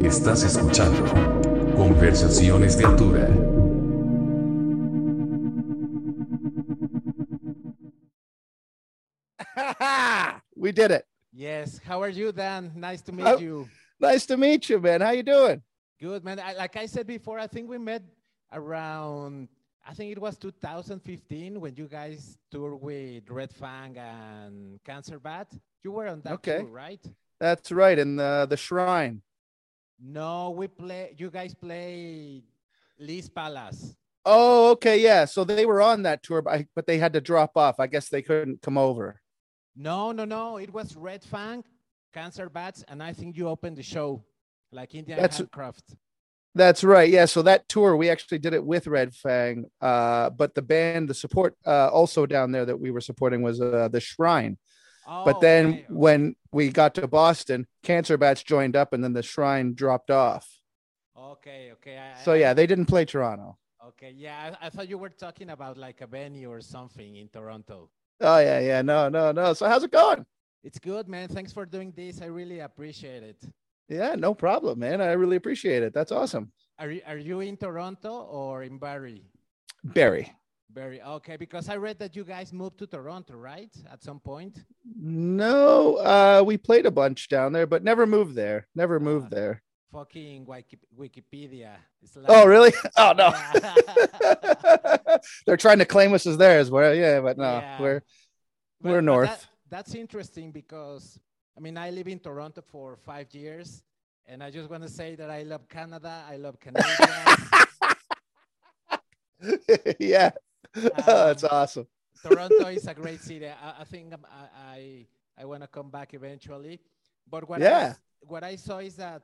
Estás escuchando Conversaciones de Altura. we did it. Yes. How are you, Dan? Nice to meet Oh. you. Nice to meet you, man. How you doing? Good, man. I, like I said before, I think we met around, I think it was 2015 when you guys toured with Red Fang and Cancer Bat. You were on that Okay. tour, right? That's right. In the the shrine. No, we play. You guys played Lee's Palace. Oh, okay, yeah. So they were on that tour, but, I, but they had to drop off. I guess they couldn't come over. No, no, no. It was Red Fang, Cancer Bats, and I think you opened the show, like Indian That's- Handcraft. That's right. Yeah. So that tour, we actually did it with Red Fang. Uh, but the band, the support, uh, also down there that we were supporting was uh, the Shrine. But Oh, then okay, when we got to Boston, Cancer Bats joined up, and then the Shrine dropped off. Okay, okay. I- So yeah, they didn't play Toronto. Okay, yeah, I, I thought you were talking about like a venue or something in Toronto. Oh yeah, yeah. No, no, no. So how's it going? It's good, man. Thanks for doing this. I really appreciate it. Yeah, no problem, man. I really appreciate it. That's awesome. Are you are you in Toronto or in Barrie? Barry. Barrie. Okay, because I read that you guys moved to Toronto, right? At some point. No, uh, we played a bunch down there, but never moved there. Never moved Ah. there. Fucking Wikipedia. It's Oh, really? Oh no. Yeah. They're trying to claim us as theirs. Well, yeah, but no, Yeah. we're But- We're north. that- that's interesting because I mean I live in Toronto for five years, and I just want to say that I love Canada. I love Canadians. yeah. That's Um, awesome. Toronto is a great city. I, I think I'm- I I, I want to come back eventually. But what I, Yeah. s- what I saw is that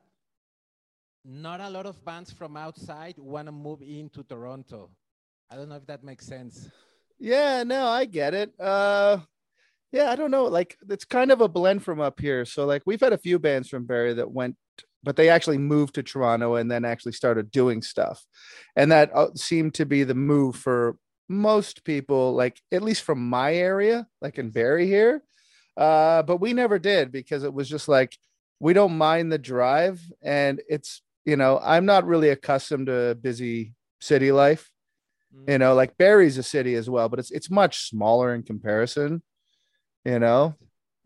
not a lot of bands from outside want to move into Toronto. I don't know if that makes sense. Yeah, no, I get it. Uh yeah, I don't know. Like it's kind of a blend from up here. So like we've had a few bands from Barrie that went but they actually moved to Toronto and then actually started doing stuff. And that uh, seemed to be the move for most people like at least from my area, like in Barrie here. Uh but we never did because it was just like we don't mind the drive. And it's you know, I'm not really accustomed to busy city life. You know like Barrie's a city as well but it's it's much smaller in comparison you know?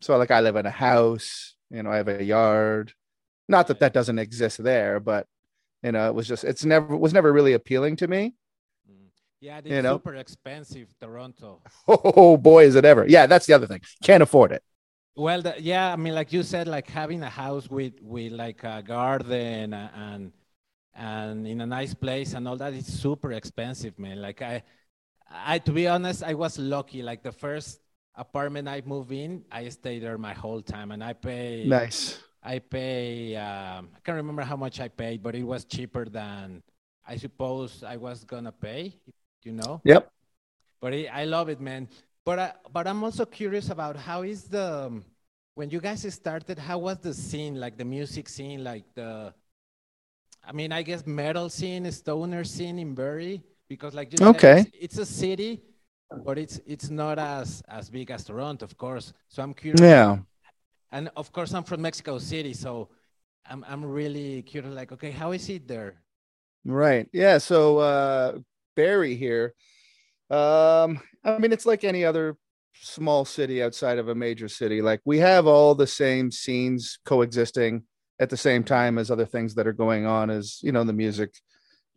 So like i live in a house you know i have a yard. Not that that doesn't exist there but you know it was just it's never was never really appealing to me. Mm. Yeah, it's you know. super expensive, Toronto. oh boy is it ever yeah that's the other thing can't afford it Well, the, yeah, I mean, like you said, like having a house with with like a garden and and in a nice place and all that is super expensive, man. Like I, I to be honest, I was lucky. Like the first apartment I moved in, I stayed there my whole time, and I pay. nice I pay. Um, I can't remember how much I paid, but it was cheaper than I suppose I was gonna pay. You know yep but it, I love it, man. But I, but I'm also curious about how is the um, when you guys started, how was the scene, like the music scene, like the, I mean, I guess metal scene, stoner scene in Barrie, because like you said, Okay. it's, it's a city, but it's it's not as as big as Toronto, of course. So I'm curious. yeah And of course, I'm from Mexico City, so I'm I'm really curious. Like, okay, how is it there? Right. Yeah. So uh Barrie here. Um, I mean, it's like any other small city outside of a major city. Like we have all the same scenes coexisting at the same time as other things that are going on as you know, the music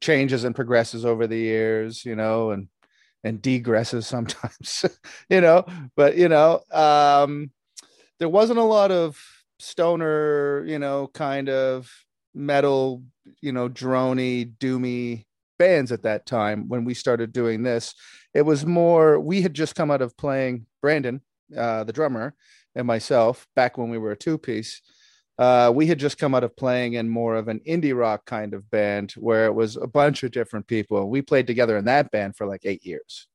changes and progresses over the years, you know, and and degresses sometimes, you know, but you know, um there wasn't a lot of stoner, you know, kind of metal, you know, drony, doomy bands at that time when we started doing this. It was more, we had just come out of playing Brandon, uh, the drummer, and myself back when we were a two piece. Uh, we had just come out of playing in more of an indie rock kind of band where it was a bunch of different people. We played together in that band for like eight years.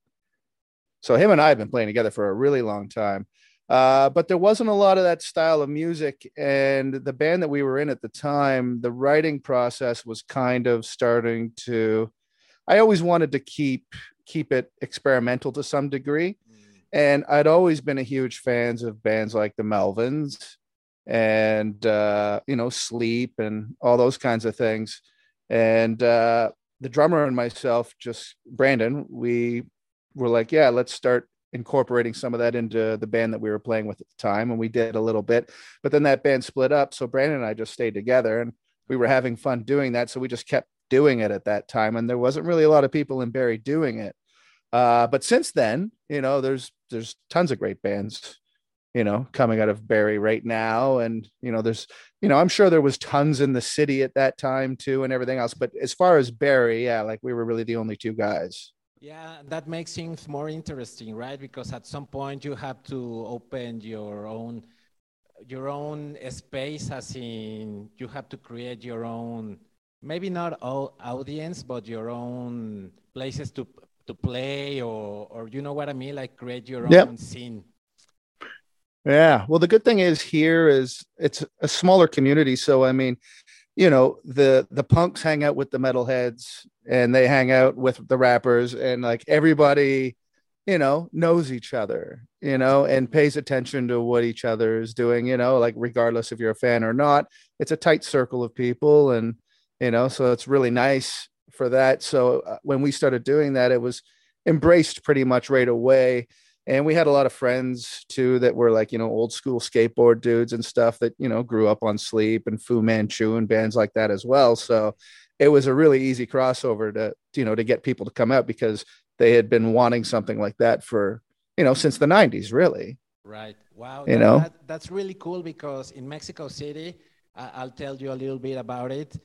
So him and I have been playing together for a really long time. Uh, but there wasn't a lot of that style of music. And the band that we were in at the time, the writing process was kind of starting to. I always wanted to keep keep it experimental to some degree, and I'd always been a huge fans of bands like the Melvins and uh, you know sleep and all those kinds of things. And uh, the drummer and myself, just Brandon, we were like, yeah, let's start incorporating some of that into the band that we were playing with at the time and we did a little bit. But then that band split up so brandon and i just stayed together and we were having fun doing that so we just kept doing it at that time and there wasn't really a lot of people in Barrie doing it. Uh, but since then you know there's there's tons of great bands you know coming out of Barrie right now and you know there's you know i'm sure there was tons in the city at that time too and everything else but as far as Barrie yeah like we were really the only two guys yeah, that makes things more interesting, right? Because at some point you have to open your own your own space as in you have to create your own maybe not all audience but your own places to to play or or you know what i mean like create your yep. own scene yeah well the good thing is here is it's a smaller community so i mean you know the the punks hang out with the metalheads and they hang out with the rappers and like everybody you know knows each other you know and pays attention to what each other is doing you know like regardless if you're a fan or not it's a tight circle of people and you know so it's really nice for that. So uh, when we started doing that it was embraced pretty much right away and we had a lot of friends too that were like you know old school skateboard dudes and stuff that you know grew up on sleep and fu manchu and bands like that as well. So it was a really easy crossover to you know to get people to come out because they had been wanting something like that for you know since the 90s really. Right. Wow. You that, know? that, that's really cool because in mexico city i'll tell you a little bit about it.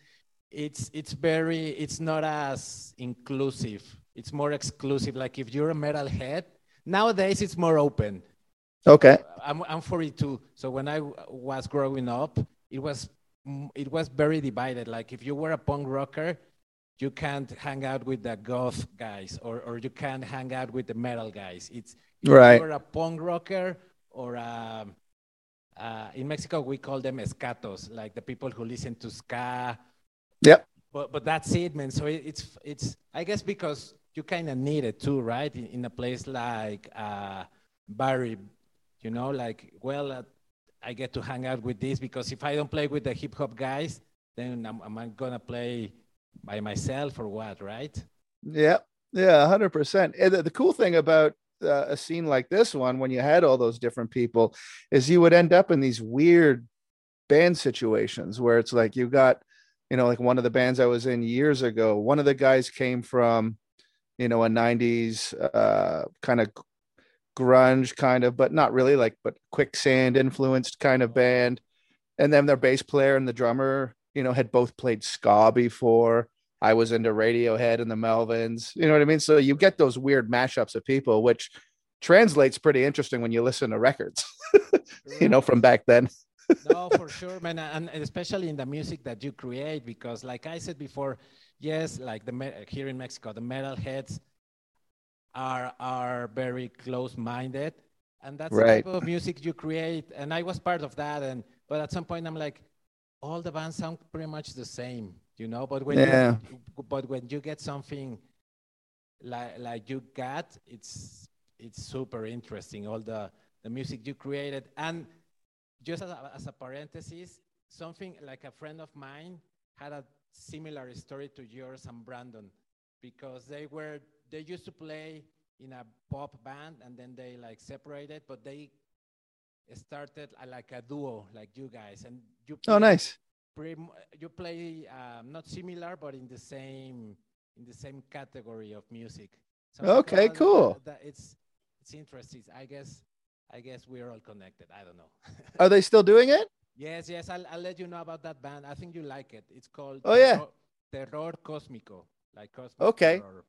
It's it's very it's not as inclusive. It's more exclusive. Like if you're a metalhead Nowadays, it's more open. Okay. I'm, I'm 42. So when I was growing up, it was it was very divided. Like if you were a punk rocker, you can't hang out with the goth guys, or, or you can't hang out with the metal guys. It's right. you're a punk rocker, or a, um, uh, in Mexico we call them escatos, like the people who listen to ska. Yep. But but that's it, man. So it, it's it's I guess because you kind of need it too, right? In, in a place like uh, Barrie, you know, like, well, uh, I get to hang out with this because if I don't play with the hip hop guys, then I'm, am I gonna play by myself or what, right? Yeah, yeah, hundred percent. The, the cool thing about uh, a scene like this one, when you had all those different people, is you would end up in these weird band situations where it's like you got, you know, like one of the bands I was in years ago. One of the guys came from you know, a 90s uh, kind of grunge kind of, but not really like, but quicksand influenced kind of band. And then their bass player and the drummer, you know, had both played ska before. I was into Radiohead and the Melvins, you know what I mean? So you get those weird mashups of people, which translates pretty interesting when you listen to records, you know, from back then. no, for sure, man. And especially in the music that you create, because like I said before, yes, like the here in Mexico, the metalheads are are very close-minded, and that's right. the type of music you create. And I was part of that, and but at some point I'm like, all the bands sound pretty much the same, you know. But when yeah. you, but when you get something like like you got, it's it's super interesting. All the the music you created, and just as a, as a parenthesis, something like a friend of mine had a similar story to yours and Brandon because they were they used to play in a pop band and then they like separated, but they started uh, like a duo, like you guys, and you. oh, nice. Pretty, you play um, not similar, but in the same in the same category of music. So okay, cool. That, that it's it's interesting. I guess I guess we're all connected. I don't know. Are they still doing it? Yes, yes. I'll, I'll let you know about that band. I think you like it. It's called Oh yeah. Terror Cósmico. Like cosmic Okay. Terror.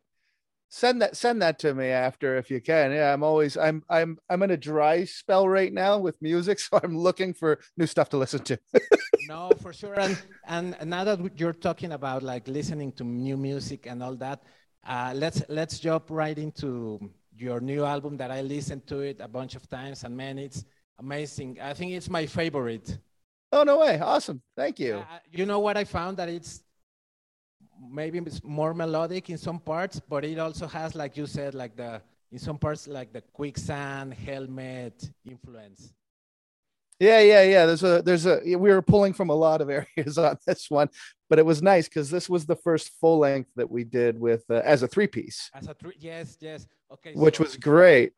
Send that send that to me after if you can. Yeah, I'm always I'm I'm I'm in a dry spell right now with music, so I'm looking for new stuff to listen to. no, for sure. And and now that you're talking about like listening to new music and all that, uh, let's let's jump right into your new album that I listened to it a bunch of times and man, it's amazing. I think it's my favorite. Oh no way! Awesome, thank you. Uh, you know what I found that it's maybe it's more melodic in some parts, but it also has, like you said, like the in some parts like the quicksand helmet influence. Yeah, yeah, yeah. There's a there's a we were pulling from a lot of areas on this one, but it was nice because this was the first full length that we did with uh, as a three piece. As a three, yes, yes. Okay. Which so- was great.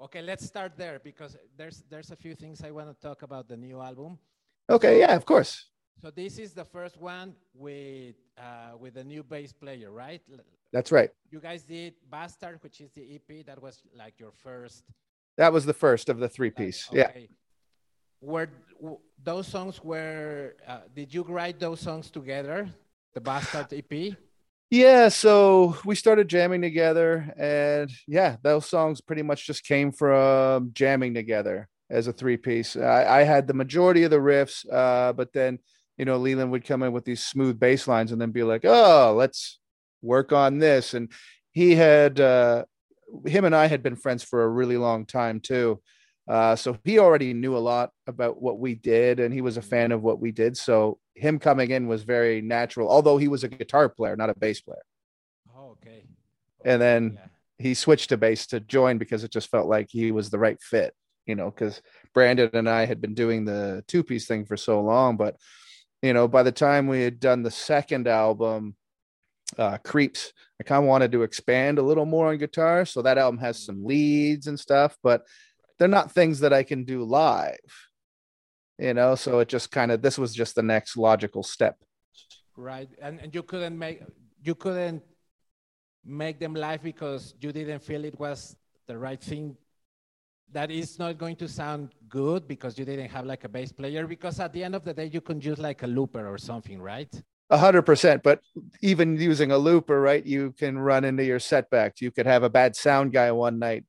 Okay, let's start there because there's there's a few things I want to talk about the new album. Okay, yeah, of course. So this is the first one with uh, with a new bass player, right? That's right. You guys did Bastard, which is the EP. That was like your first. That was the first of the three piece. Yeah. Okay. Were those songs were? Uh, did you write those songs together? The Bastard EP. Yeah, so we started jamming together, and yeah, those songs pretty much just came from jamming together as a three piece. I, I had the majority of the riffs, uh, but then you know Leland would come in with these smooth bass lines and then be like, "Oh, let's work on this." And he had uh, him and I had been friends for a really long time too, uh, so he already knew a lot about what we did, and he was a fan of what we did. So him coming in was very natural, although he was a guitar player, not a bass player. Oh, okay. And then Yeah. he switched to bass to join because it just felt like he was the right fit, you know, because Brandon and I had been doing the two piece thing for so long. But, you know, by the time we had done the second album, uh, Creeps, I kind of wanted to expand a little more on guitar. So that album has some leads and stuff, but they're not things that I can do live, you know. So it just kind of, this was just the next logical step. Right, and and you couldn't make you couldn't make them live because you didn't feel it was the right thing. That is not going to sound good because you didn't have like a bass player. Because at the end of the day, you can use like a looper or something, right? A hundred percent. But even using a looper, right, you can run into your setbacks. You could have a bad sound guy one night.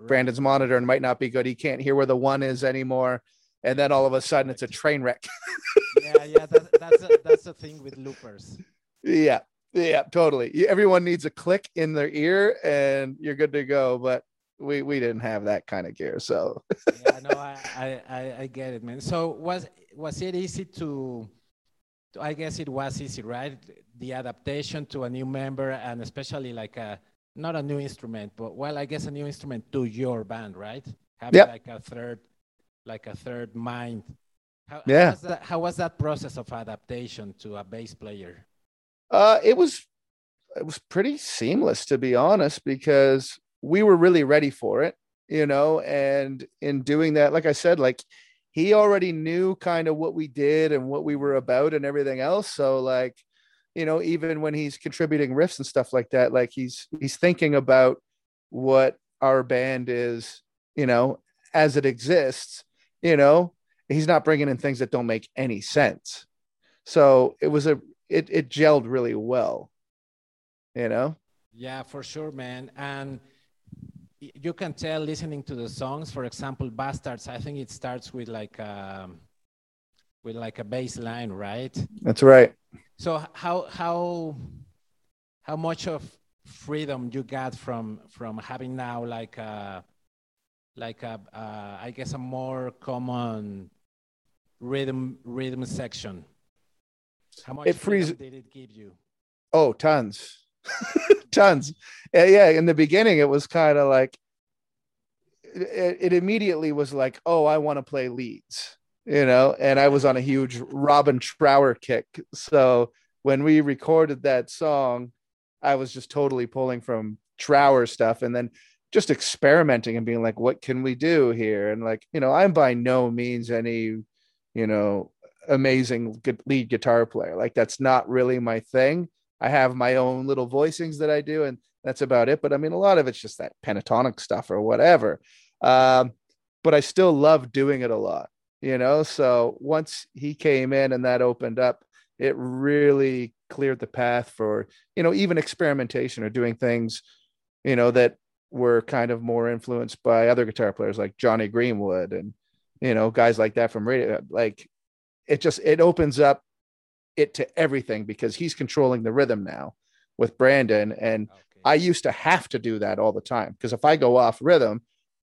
Brandon's monitor and might not be good. He can't hear where the one is anymore. And then all of a sudden it's a train wreck. Yeah, yeah, that, that's a, that's the thing with loopers. yeah. Yeah, totally. Everyone needs a click in their ear and you're good to go. But we we didn't have that kind of gear. So yeah, no, I, I, I, get it, man. So was was it easy to, to? I guess it was easy, right? The adaptation to a new member, and especially like a not a new instrument, but well, I guess a new instrument to your band, right? Having Yep. like a third, like a third mind. How, Yeah. How was, that, how was that process of adaptation to a bass player? Uh, it was it was pretty seamless to be honest because we were really ready for it, you know, and in doing that, like I said, like he already knew kind of what we did and what we were about and everything else. So like, you know, even when he's contributing riffs and stuff like that, like he's he's thinking about what our band is, you know, as it exists, you know, he's not bringing in things that don't make any sense. So it was a it it gelled really well, you know. Yeah, for sure, man. And you can tell listening to the songs. For example, "Bastards." I think it starts with like um, with like a bass line, right? That's right. So how how how much of freedom you got from from having now like a like a uh, I guess a more common rhythm rhythm section. How much It frees- did it give you? Oh, tons, tons. Yeah, yeah. In the beginning, it was kind of like it, it immediately was like, oh, I want to play leads, you know. And I was on a huge Robin Trower kick. So when we recorded that song, I was just totally pulling from Trower stuff, and then just experimenting and being like, what can we do here? And like, you know, I'm by no means any, you know, amazing lead guitar player. Like that's not really my thing. I have my own little voicings that I do, and that's about it. But I mean, a lot of it's just that pentatonic stuff or whatever. Um, but I still love doing it a lot, you know. So once he came in and that opened up, it really cleared the path for you know even experimentation or doing things, you know, that were kind of more influenced by other guitar players like Jonny Greenwood and you know guys like that from radio. Like it just it opens up it to everything because he's controlling the rhythm now with Brandon. And Okay. I used to have to do that all the time because if I go off rhythm,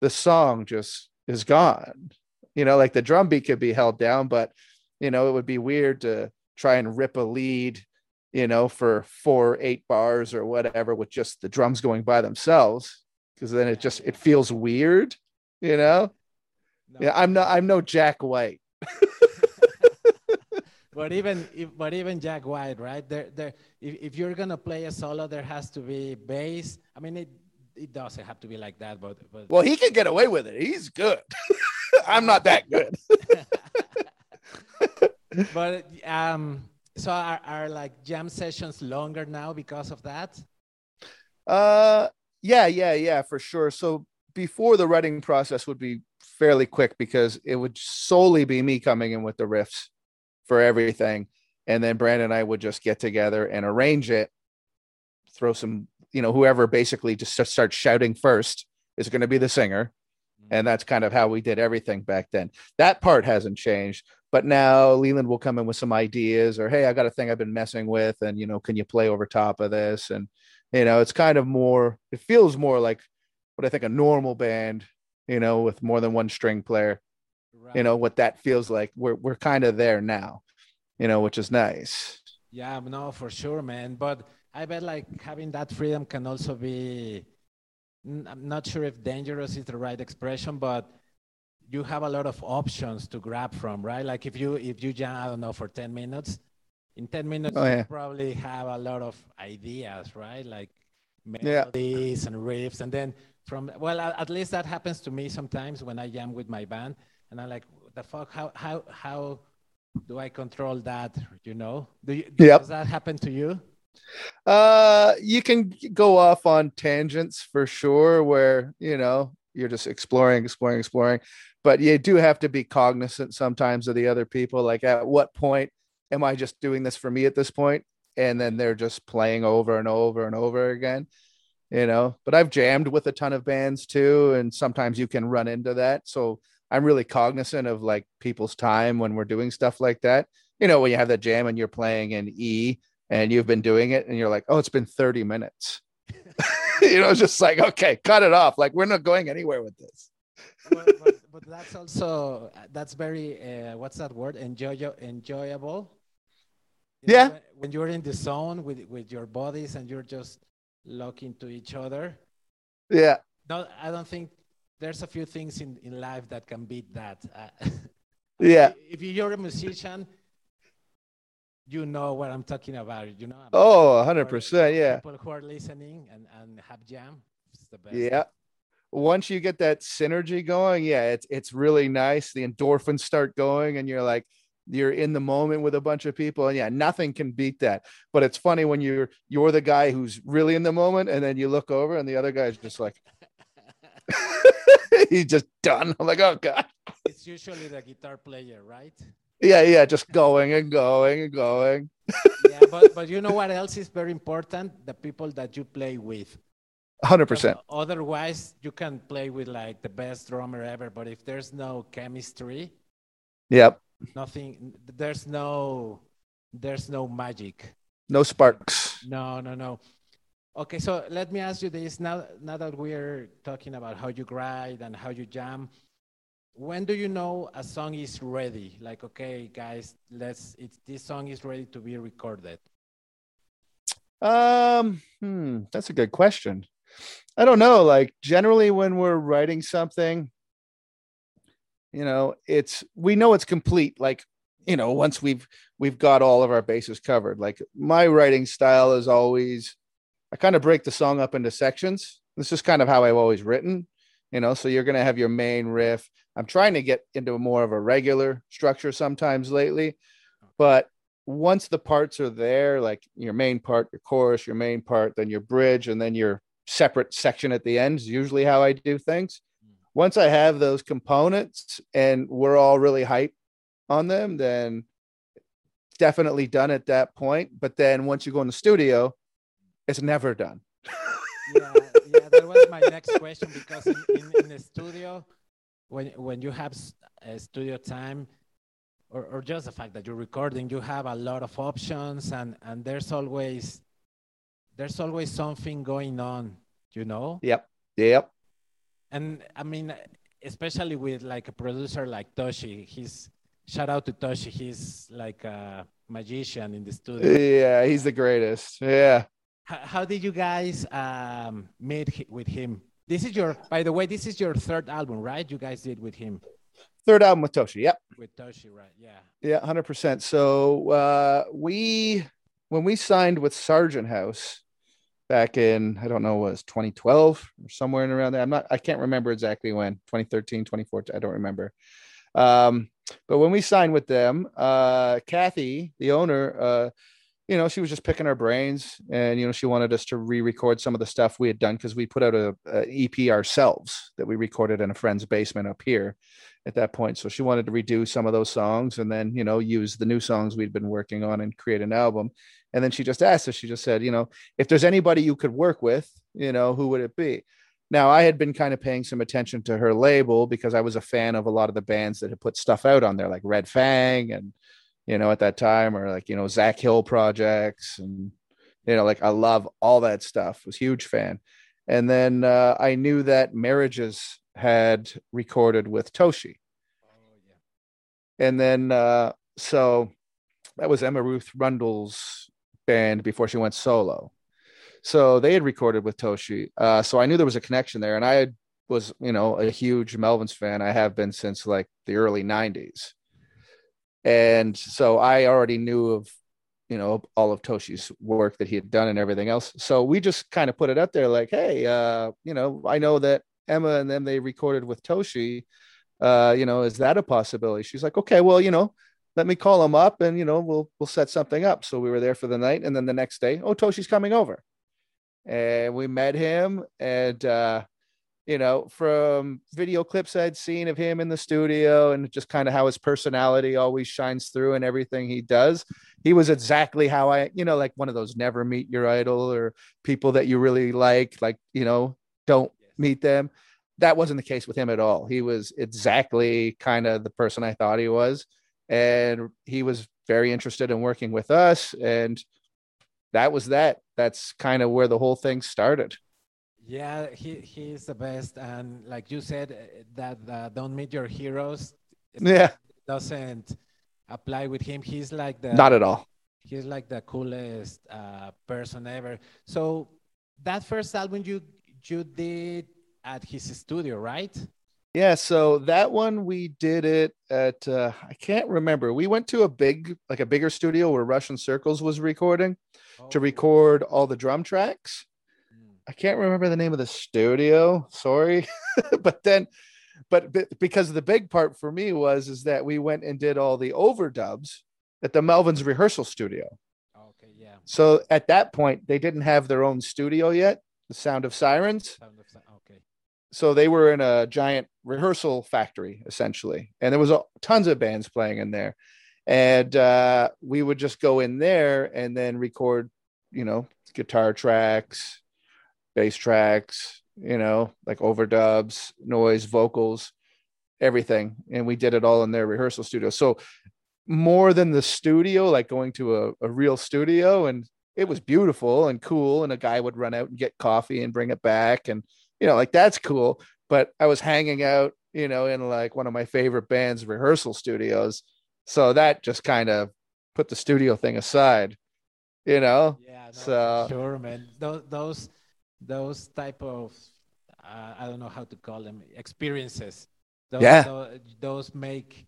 the song just is gone. You know, like the drum beat could be held down, but you know, it would be weird to try and rip a lead, you know, for four, eight bars or whatever with just the drums going by themselves. Cause then it just it feels weird, you know? No. Yeah, I'm not. I'm no Jack White. But even if, but even Jack White, right? There, there. If, if you're gonna play a solo, there has to be bass. I mean, it it doesn't have to be like that, but but Well, he can get away with it. He's good. I'm not that good. but um, so are, are like jam sessions longer now because of that? Uh, yeah, yeah, yeah, for sure. So before the writing process would be fairly quick because it would solely be me coming in with the riffs for everything, and then Brandon and I would just get together and arrange it, throw some, you know, whoever basically just start- start shouting first is going to be the singer, mm-hmm. and that's kind of how we did everything back then. That part hasn't changed. But now Leland will come in with some ideas or, hey, I got a thing I've been messing with. And, you know, can you play over top of this? And, you know, it's kind of more, it feels more like what I think a normal band, you know, with more than one string player, Right. you know, what that feels like. We're, we're kind of there now, you know, which is nice. Yeah, no, for sure, man. But I bet like having that freedom can also be. i'm not sure if dangerous is the right expression, but you have a lot of options to grab from, right? Like if you if you jam, I don't know, for 10 minutes, in 10 minutes Oh, you probably have a lot of ideas, right? Like Yeah. melodies and riffs, and then from well, at least that happens to me sometimes when I jam with my band, and I'm like, the fuck, how how how do I control that? You know, do you, Yep. does that happen to you? Uh, you can go off on tangents for sure, where you know you're just exploring, exploring, exploring, but you do have to be cognizant sometimes of the other people. Like, at what point am I just doing this for me at this point? And then they're just playing over and over and over again, you know. But I've jammed with a ton of bands too, and sometimes you can run into that. So I'm really cognizant of like people's time when we're doing stuff like that. You know, when you have that jam and you're playing in E and you've been doing it and you're like, oh, it's been 30 minutes. you know, it's just like, okay, cut it off. Like, we're not going anywhere with this. but, but, but that's also that's very uh, what's that word? Enjoy enjoyable. You know, Yeah. when- when you're in the zone with with your bodies and you're just looking to each other. Yeah. No, I don't think there's a few things in, in life that can beat that. Uh, Yeah. If you're a musician, you know what I'm talking about. You know. Oh, For 100%. Yeah. People who are listening and, and have jam, it's the best. Yeah. Once you get that synergy going, yeah, it's it's really nice. The endorphins start going, and you're like, you're in the moment with a bunch of people, and yeah, nothing can beat that. But it's funny when you're you're the guy who's really in the moment, and then you look over, and the other guy's just like, he's just done. I'm like, oh god, It's usually the guitar player, right? yeah, yeah, just going and going and going. yeah, but but you know what else is very important? The people that you play with. Hundred Because percent. Otherwise, you can play with like the best drummer ever, but if there's no chemistry, Yep. nothing. There's no, there's no magic. No sparks. No, no, no. Okay, so let me ask you this now. Now that we're talking about how you grind and how you jam, when do you know a song is ready? Like, okay, guys, let's. It's this song is ready to be recorded. Um, hmm, that's a good question. I don't know. Like generally, when we're writing something, you know, it's we know it's complete. Like you know, once we've we've got all of our bases covered. Like my writing style is always, I kind of break the song up into sections. This is kind of how I've always written. You know, so you're gonna have your main riff. I'm trying to get into more of a regular structure sometimes lately, but once the parts are there, like your main part, your chorus, your main part, then your bridge, and then your separate section at the end is usually how I do things. Hmm. Once I have those components and we're all really hype on them, then definitely done at that point. But then once you go in the studio, it's never done. yeah, yeah, that was my next question because in, in, in the studio, when when you have studio time, or, or just the fact that you're recording, you have a lot of options, and and there's always there's always something going on, you know. Yep. Yep. And I mean, especially with like a producer like Toshi, he's shout out to Toshi, he's like a magician in the studio. Yeah. He's the greatest. Yeah. How, how did you guys um, meet with him? This is your, by the way, this is your third album, right? You guys did with him. Third album with Toshi. Yep. With Toshi, right? Yeah. Yeah, hundred percent. So uh, we when we signed with Sargent House back in I don't know was 2012 or somewhere in around there. I'm not I can't remember exactly when 2013, 2014. I don't remember. Um, but when we signed with them, uh, Cathy, the owner, uh, you know, she was just picking our brains, and you know, she wanted us to re-record some of the stuff we had done because we put out a, EP ourselves that we recorded in a friend's basement up here at that point. So she wanted to redo some of those songs and then you know use the new songs we'd been working on and create an album. And then she just asked us. She just said, you know, if there's anybody you could work with, you know, who would it be? Now, I had been kind of paying some attention to her label because I was a fan of a lot of the bands that had put stuff out on there, like Red Fang and you know, at that time, or like, you know, Zach Hill projects. And, you know, like I love all that stuff, was huge fan. And then uh, I knew that Marriages had recorded with Toshi. Oh, yeah. And then, uh, so that was Emma Ruth Rundle's band before she went solo. So they had recorded with Toshi. Uh, so I knew there was a connection there. And I had, was, you know, a huge Melvins fan. I have been since like the early 90s and so I already knew of you know all of Toshi's work that he had done and everything else. So we just kind of put it up there like, hey, uh, you know, I know that Emma and them they recorded with Toshi. Uh, you know, is that a possibility? She's like, okay, well, you know, let me call him up and you know we'll we'll set something up. So we were there for the night, and then the next day, oh, Toshi's coming over, and we met him, and uh, you know, from video clips I'd seen of him in the studio and just kind of how his personality always shines through and everything he does. He was exactly how I, you know, like one of those never meet your idol or people that you really like, like, you know, don't meet them. That wasn't the case with him at all. He was exactly kind of the person I thought he was. And he was very interested in working with us. And that was that. That's kind of where the whole thing started. Yeah, he he's the best, and like you said, eh, that uh, don't meet your heroes. Yeah, doesn't apply with him. He's like the not at all. He's like the coolest uh, person ever. So that first album you you did at his studio, right? Yeah, so that one we did it at uh, I can't remember. We went to a big like a bigger studio where Russian Circles was recording oh. to record all the drum tracks. I can't remember the name of the studio. Sorry, but then, but, but because the big part for me was is that we went and did all the overdubs at the Melvins rehearsal studio. Okay, yeah. So at that point, they didn't have their own studio yet. The Sound of Sirens. Sound of, okay. So they were in a giant rehearsal factory essentially, and there was a, tons of bands playing in there, and uh, we would just go in there and then record, you know, guitar tracks, bass tracks, you know, like overdubs, noise, vocals, everything. And we did it all in their rehearsal studio. So more than the studio, like going to a, a real studio and it was beautiful and cool. And a guy would run out and get coffee and bring it back. And, you know, like that's cool. But I was hanging out, you know, in like one of my favorite bands' rehearsal studios. So that just kind of put the studio thing aside, you know? Yeah, no, so sure, man. Those, those those type of uh, I don't know how to call them experiences. Those, yeah. Those, those, make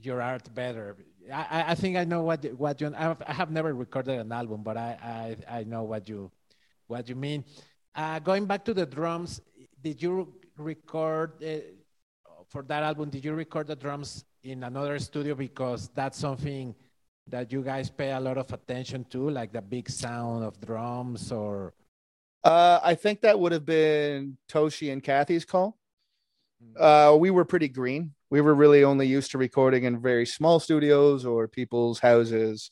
your art better. I, I think I know what what you. I have, I have never recorded an album, but I, I, I know what you what you mean. Uh, going back to the drums, did you record uh, for that album? Did you record the drums in another studio because that's something that you guys pay a lot of attention to, like the big sound of drums or uh, I think that would have been Toshi and Cathy's call. Hmm. Uh, we were pretty green. We were really only used to recording in very small studios or people's houses,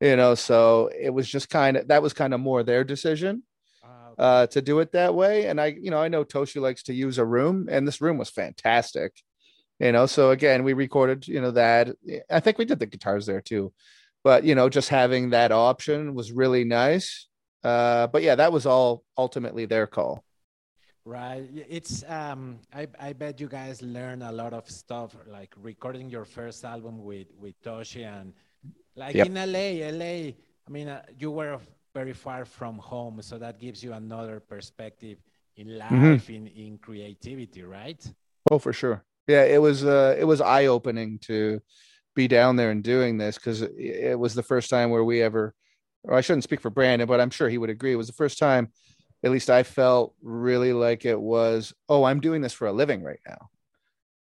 you know. So it was just kind of that was kind of more their decision ah, uh, to do it that way. And I, you know, I know Toshi likes to use a room, and this room was fantastic, you know. So again, we recorded, you know, that. I think we did the guitars there too, but you know, just having that option was really nice uh, but yeah, that was all ultimately their call. Right. It's um I I bet you guys learn a lot of stuff like recording your first album with with Toshi and like yep. in LA, LA, I mean uh, you were very far from home so that gives you another perspective in mm-hmm. life mm-hmm. in in creativity, right? Oh, for sure. yeah, it was uh, it was eye opening to be down there and doing this because it, it was the first time where we ever, or I shouldn't speak for Brandon, but I'm sure he would agree. It was the first time, at least I felt really like it was. Oh, I'm doing this for a living right now.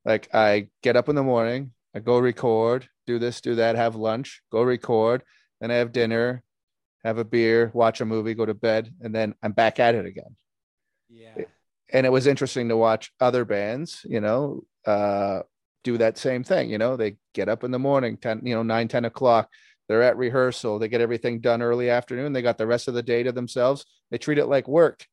Like I get up in the morning, I go record, do this, do that, have lunch, go record, then I have dinner, have a beer, watch a movie, go to bed, and then I'm back at it again. Yeah. And it was interesting to watch other bands, you know, uh, do that same thing. You know, they get up in the morning, 10, you know, 9, 10 o'clock. They're at rehearsal. They get everything done early afternoon. They got the rest of the day to themselves. They treat it like work.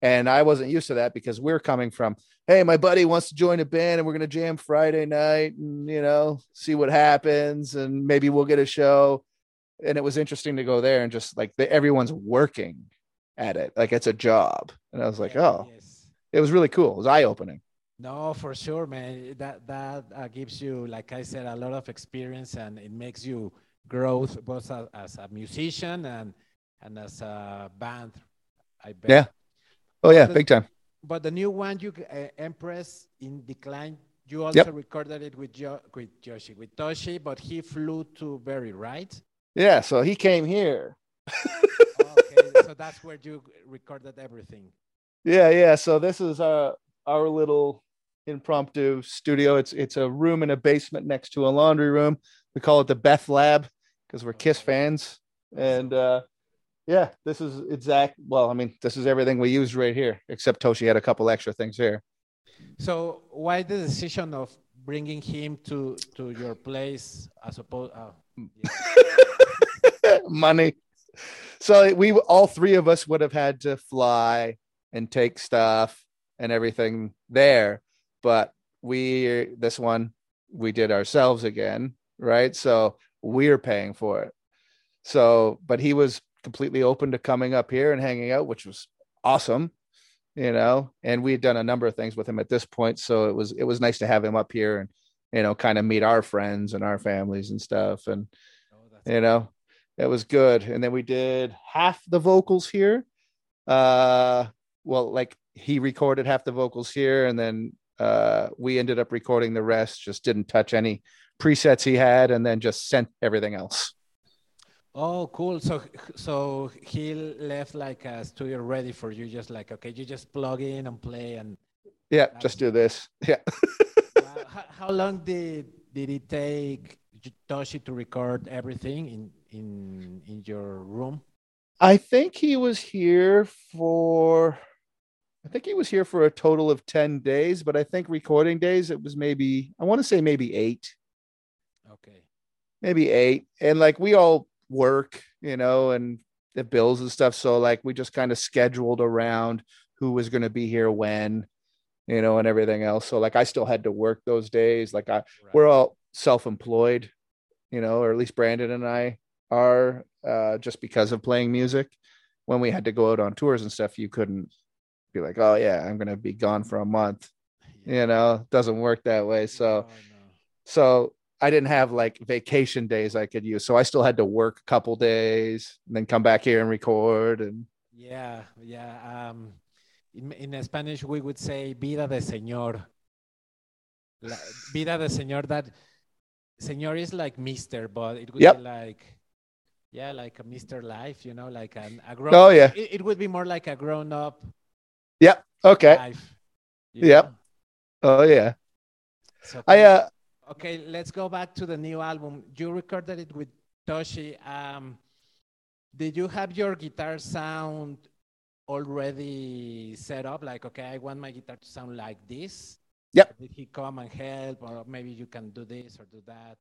And I wasn't used to that because we're coming from, hey, my buddy wants to join a band and we're going to jam Friday night and, you know, see what happens. And maybe we'll get a show and it was interesting to go there and just like the, everyone's working at it like it's a job and i was like oh yes. it was really cool it was eye-opening no for sure man that that uh, gives you like i said a lot of experience and it makes you growth both as, as a musician and and as a band i bet yeah oh yeah the, big time but the new one you uh, empress in decline you also yep. recorded it with jo- with Joshi with Toshi but he flew to Barrie right yeah, so he came here. okay, so that's where you recorded everything. Yeah, yeah. So this is our our little impromptu studio. It's it's a room in a basement next to a laundry room. We call it the Beth Lab because we're Kiss fans. And uh yeah, this is exact. Well, I mean, this is everything we use right here, except Toshi had a couple extra things here. So, why the decision of bringing him to to your place as opposed? Uh, yeah. money. So we all three of us would have had to fly and take stuff and everything there, but we this one we did ourselves again, right? So we're paying for it. So, but he was completely open to coming up here and hanging out, which was awesome, you know. And we had done a number of things with him at this point, so it was it was nice to have him up here and you know kind of meet our friends and our families and stuff, and oh, you know it was good. And then we did half the vocals here. Uh, well, like he recorded half the vocals here, and then uh, we ended up recording the rest. Just didn't touch any presets he had, and then just sent everything else. Oh, cool. So, so he left like a studio ready for you. Just like, okay, you just plug in and play, and yeah, just do this. Yeah. how, how long did did it take Toshi to record everything in in in your room? I think he was here for I think he was here for a total of 10 days, but I think recording days it was maybe I want to say maybe 8. Okay. Maybe 8. And like we all work, you know, and the bills and stuff, so like we just kind of scheduled around who was going to be here when, you know, and everything else. So like I still had to work those days. Like I right. we're all self-employed, you know, or at least Brandon and I are uh, just because of playing music. When we had to go out on tours and stuff, you couldn't be like, "Oh yeah, I'm gonna be gone for a month." Yeah. You know, doesn't work that way. So, no, no. so I didn't have like vacation days I could use. So I still had to work a couple days and then come back here and record. And yeah, yeah. Um, in, in Spanish, we would say "vida de señor." La, vida de señor. That señor is like Mister, but it would yep. be like yeah, like a Mr. Life, you know, like an, a grown. Oh yeah. It, it, would be more like a grown up. Yep. Okay. Life, yep. Know? Oh yeah. So, I uh. Okay, let's go back to the new album. You recorded it with Toshi. Um, did you have your guitar sound already set up? Like, okay, I want my guitar to sound like this. Yep. Did he come and help, or maybe you can do this or do that?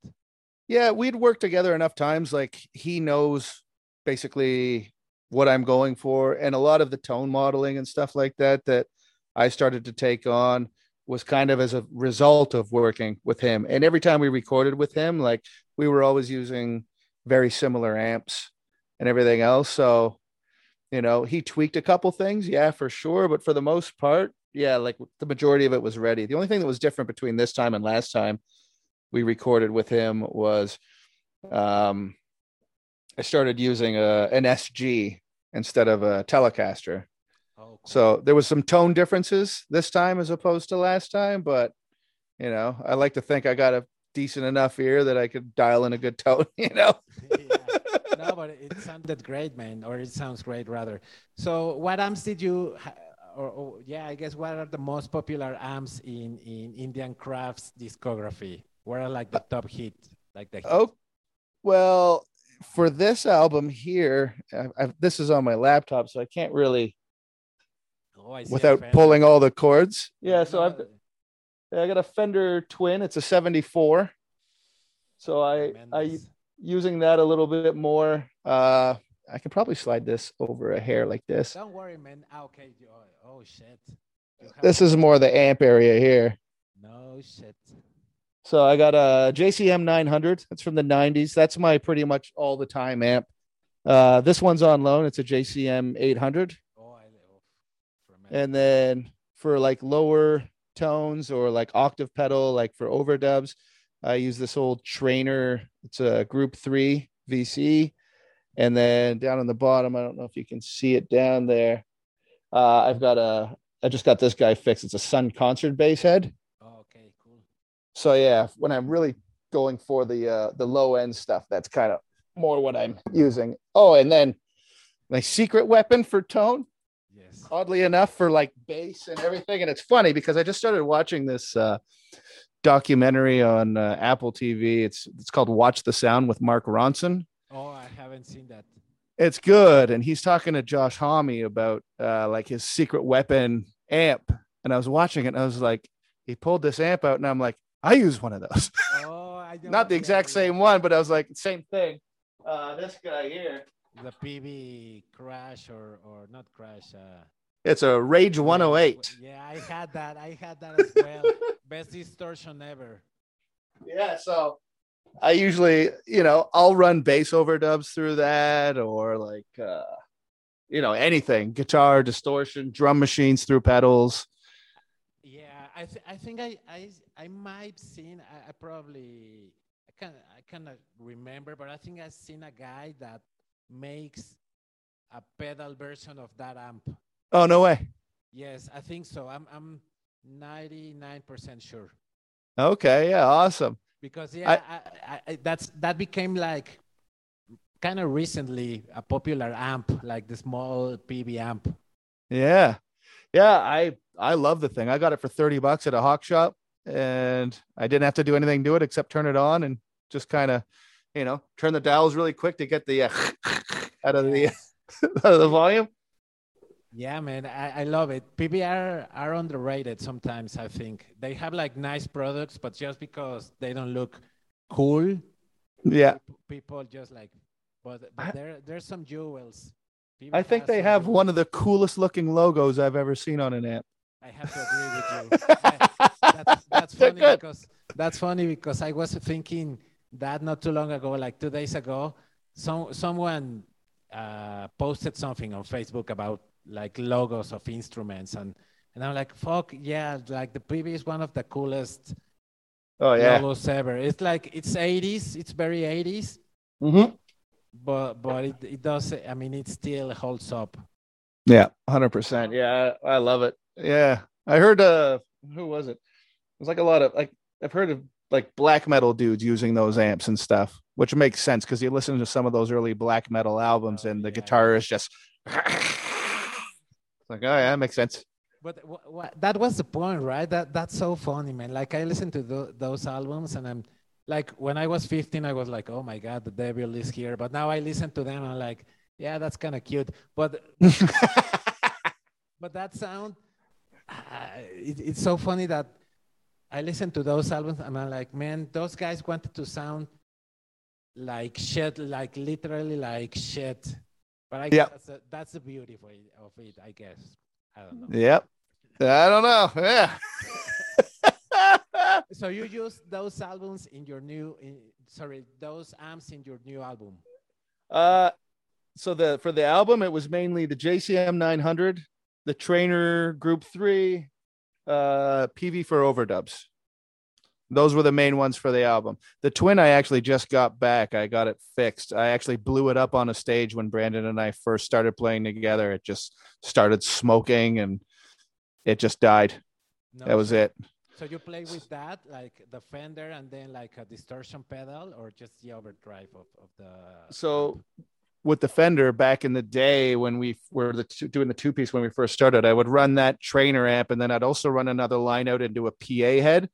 yeah, we'd worked together enough times. Like he knows basically what I'm going for, and a lot of the tone modeling and stuff like that that I started to take on was kind of as a result of working with him. And every time we recorded with him, like we were always using very similar amps and everything else. So, you know, he tweaked a couple things, yeah, for sure. But for the most part, yeah, like the majority of it was ready. The only thing that was different between this time and last time we recorded with him was um, I started using a, an SG instead of a Telecaster. Oh, cool. So there was some tone differences this time as opposed to last time, but You know, I like to think I got a decent enough ear that I could dial in a good tone. You know. yeah. No, but it sounded great, man, or it sounds great rather. So, what amps did you? Or, or, yeah, I guess what are the most popular amps in in Indian Crafts discography? What are like the top hit, like the hit? oh, well, for this album here, I, I, this is on my laptop, so I can't really Oh, I see without pulling all the chords. Yeah, so I've I got a Fender Twin. It's a 74. So I I using that a little bit more. Uh I can probably slide this over a hair like this. Don't worry, man. Okay. you- Oh, oh shit. This is more the amp area here. no shit. So I got a JCM 900. That's from the 90s. That's my pretty much all the time amp. Uh, this one's on loan. It's a JCM 800. Oh, I. And then for like lower tones or like octave pedal, like for overdubs, I use this old Traynor. It's a group three VC. And then down on the bottom, I don't know if you can see it down there. Uh, I've got a, I just got this guy fixed. It's a Sunn concert bass head. So yeah, when I'm really going for the uh, the low end stuff, that's kind of more what I'm using. Oh, and then my secret weapon for tone, Yes. oddly enough, for like bass and everything. And it's funny because I just started watching this uh, documentary on uh, Apple TV. It's it's called Watch the Sound with Mark Ronson. Oh, I haven't seen that. It's good, and he's talking to Josh Homme about uh, like his secret weapon amp. And I was watching it, and I was like, he pulled this amp out, and I'm like, I use one of those. Oh, not the exact same one, but I was like, same thing. Uh, this guy here, The Peavey crash or or not crash. Uh, it's a Rage 108. Yeah, I had that. I had that as well. Best distortion ever. Yeah, so I usually, you know, I'll run bass overdubs through that, or like, uh, you know, anything, guitar distortion, drum machines through pedals. I th- I think I I I might seen. I, I probably I can I cannot remember, but I think I've seen a guy that makes a pedal version of that amp. Oh no way. Yes, I think so. I'm I'm 99% sure Okay, yeah, awesome. because yeah, I, I, I, that's that became like kind of recently a popular amp, like the small Peavey amp. Yeah, yeah, I I love the thing. I got it for thirty bucks at a hawk shop, and I didn't have to do anything to it except turn it on and just kind of, you know, turn the dials really quick to get the uh, out of the out of the volume. Yeah, man, I, I love it. PBR are underrated sometimes. I think they have like nice products, but just because they don't look cool, Yeah, people just like. But, I- there there's some jewels. Peavey I think they have jewels. one of the coolest looking logos I've ever seen on an amp. I have to agree with you. I- that's, that's funny good. because that's funny because I was thinking that not too long ago, like two days ago, some someone uh, posted something on Facebook about like logos of instruments and and I'm like, fuck yeah, like the Peavey is one of the coolest Oh yeah. logos ever. It's like it's 80s, it's very 80s, Mm-hmm. but but it, it does. I mean, it still holds up. Yeah, hundred percent. Yeah, I I love it. Yeah, I heard. Uh, who was it? It was like a lot of like I've heard of like black metal dudes using those amps and stuff, which makes sense because you listen to some of those early black metal albums Oh, and the yeah, guitar is just like, oh yeah, that makes sense. But wh- wh- that was the point, right? That that's so funny, man. Like I listened to tho- those albums, and I'm like, when I was 15, I was like, oh my god, the devil is here. But now I listen to them, and I'm like, yeah, that's kind of cute. But but that sound, it, it's so funny that I listen to those albums, and I'm like, man, those guys wanted to sound like shit, like literally like shit. But I guess Yeah. that's, the, that's the beauty of it, of it, I guess. I don't know. yep. I don't know. Yeah. So you use those albums in your new, in, sorry, those amps in your new album. Uh, so the for the album, it was mainly the JCM 900, the Traynor Group Three, uh, Peavey for overdubs. Those were the main ones for the album. The Twin, I actually just got back. I got it fixed. I actually blew it up on a stage when Brandon and I first started playing together. It just started smoking and it just died. No, That was it. So you play with that, like the Fender, and then like a distortion pedal, or just the overdrive of, of the. So with the Fender back in the day when we were the two, doing the two piece when we first started, I would run that Traynor amp, and then I'd also run another line out into a PA head,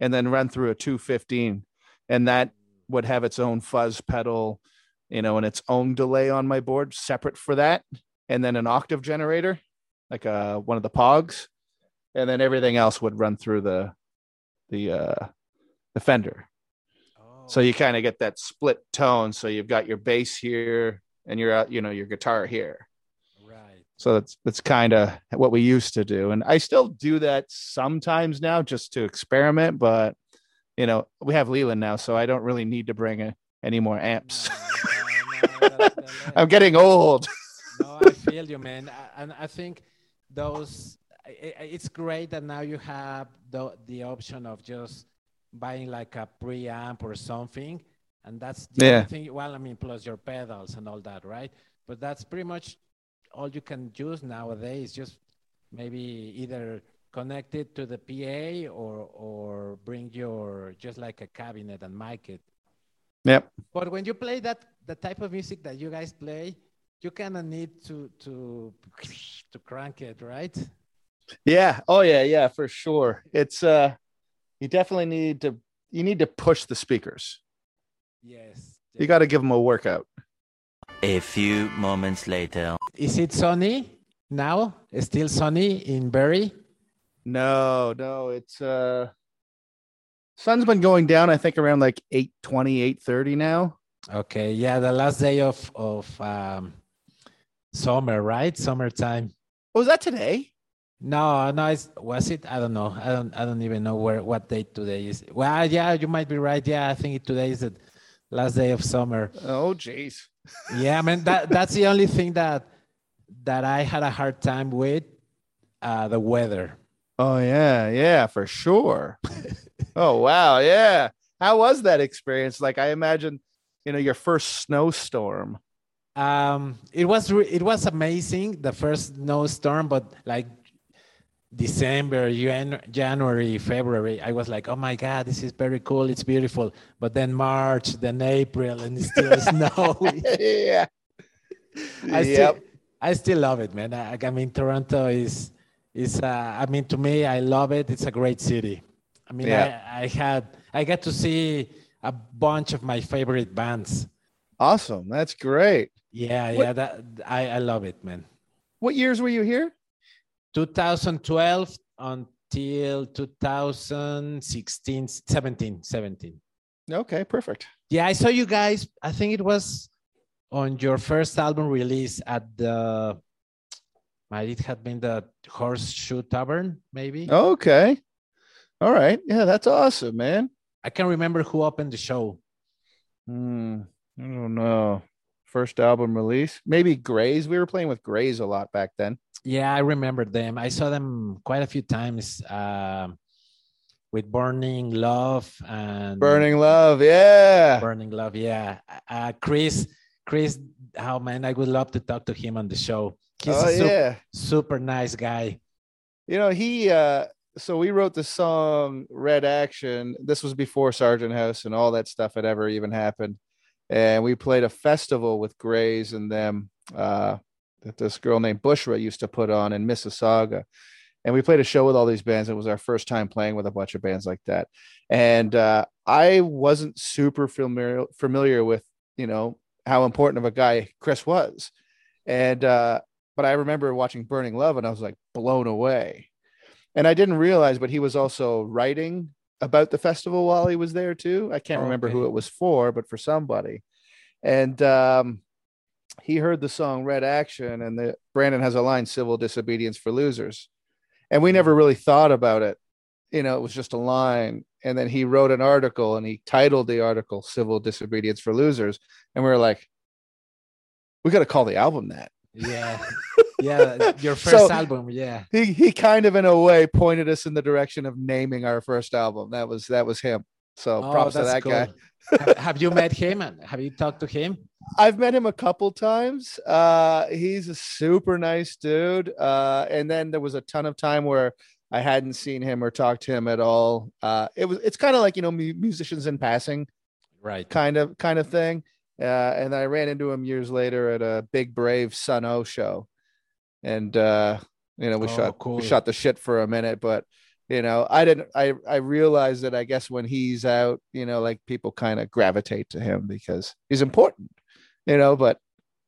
and then run through a 215, and that would have its own fuzz pedal, you know, and its own delay on my board separate for that, and then an octave generator, like uh one of the Pogs, and then everything else would run through the the uh the Fender. Oh, So you kind of get that split tone. So you've got your bass here and your uh, you know your guitar here. right. So that's that's kind of what we used to do, and I still do that sometimes now just to experiment. But you know we have Leland now, so I don't really need to bring a, any more amps. No, no, no, I'm getting old. no, I feel you, man. And I think those, it's great that now you have the, the option of just buying like a preamp or something. And that's the Yeah. thing. Well, I mean, plus your pedals and all that, right? But that's pretty much all you can use nowadays. Just maybe either connect it to the PA or, or bring your, just like a cabinet and mic it. Yep. But when you play that the type of music that you guys play, you kind of need to to to crank it, right? Yeah. Oh yeah. Yeah. For sure. It's uh, you definitely need to you need to push the speakers. Yes. You got to give them a workout. A few moments later. Is it sunny now? Still sunny in Barrie? No, no, it's uh sun's been going down, I think around like 820, 830 now. Okay. Yeah, the last day of of um, summer, right? Summertime. Oh, was that today? No, no, it's, was it? I don't know. I don't. I don't even know where what date today is. Well, yeah, you might be right. Yeah, I think today is the last day of summer. Oh, jeez. yeah i mean that that's the only thing that that i had a hard time with uh the weather Oh yeah, yeah, for sure. oh wow, yeah. How was that experience? Like I imagine, you know, your first snowstorm. um it was re- it was amazing the first snowstorm but like december Jan- january february i was like oh my god this is very cool it's beautiful but then march then april and it's still snowy yeah. I yep. still, I still love it, man. I, I mean, Toronto is is. Uh, I mean, to me, I love it. It's a great city. I mean, Yeah. I, I had I got to see a bunch of my favorite bands. Awesome. That's great. Yeah, What- yeah. That I, I love it, man. What years were you here? 2012 until 2016, 17, 17. Okay, perfect. Yeah, I saw you guys. I think it was on your first album release at the. Might it have been the Horseshoe Tavern, maybe? Okay. All right. Yeah, that's awesome, man. I can't remember who opened the show. Hmm. I don't know. First album release. Maybe Greys. We were playing with Greys a lot back then. Yeah, I remember them. I saw them quite a few times um, with Burning Love and Burning Love. Yeah. Burning Love. Yeah, uh, Chris. Chris, oh man, I would love to talk to him on the show. He's oh a super, yeah. super nice guy. You know, he uh so we wrote the song Red Action. This was before Sargent House and all that stuff had ever even happened. And we played a festival with Greys and them uh that this girl named Bushra used to put on in Mississauga. And we played a show with all these bands. It was our first time playing with a bunch of bands like that. And uh I wasn't super familiar familiar with, you know, how important of a guy Chris was. And uh but I remember watching Burning Love and I was like blown away. And I didn't realize, but he was also writing about the festival while he was there too. I can't remember who it was for, but for somebody. And um, he heard the song Red Action, and the Brandon has a line civil disobedience for losers. And we never really thought about it. You know, it was just a line. And then he wrote an article and he titled the article Civil Disobedience for Losers. And we were like, we got to call the album that. Yeah, yeah. Your first So- album. Yeah. he he kind of in a way pointed us in the direction of naming our first album. That was that was him. So Oh, props to that guy. cool. have, have you met him? and Have you talked to him? I've met him a couple times. Uh, he's a super nice dude. Uh, and then there was a ton of time where I hadn't seen him or talked to him at all. Uh, it was it's kind of like you know mu- musicians in passing Right. kind of kind of thing. Uh, and I ran into him years later at a Big Brave Sunn O))) show, and uh, you know we Oh, shot cool. we shot the shit for a minute, but you know I didn't I I realized that I guess when he's out, you know, like people kind of gravitate to him because he's important, you know. But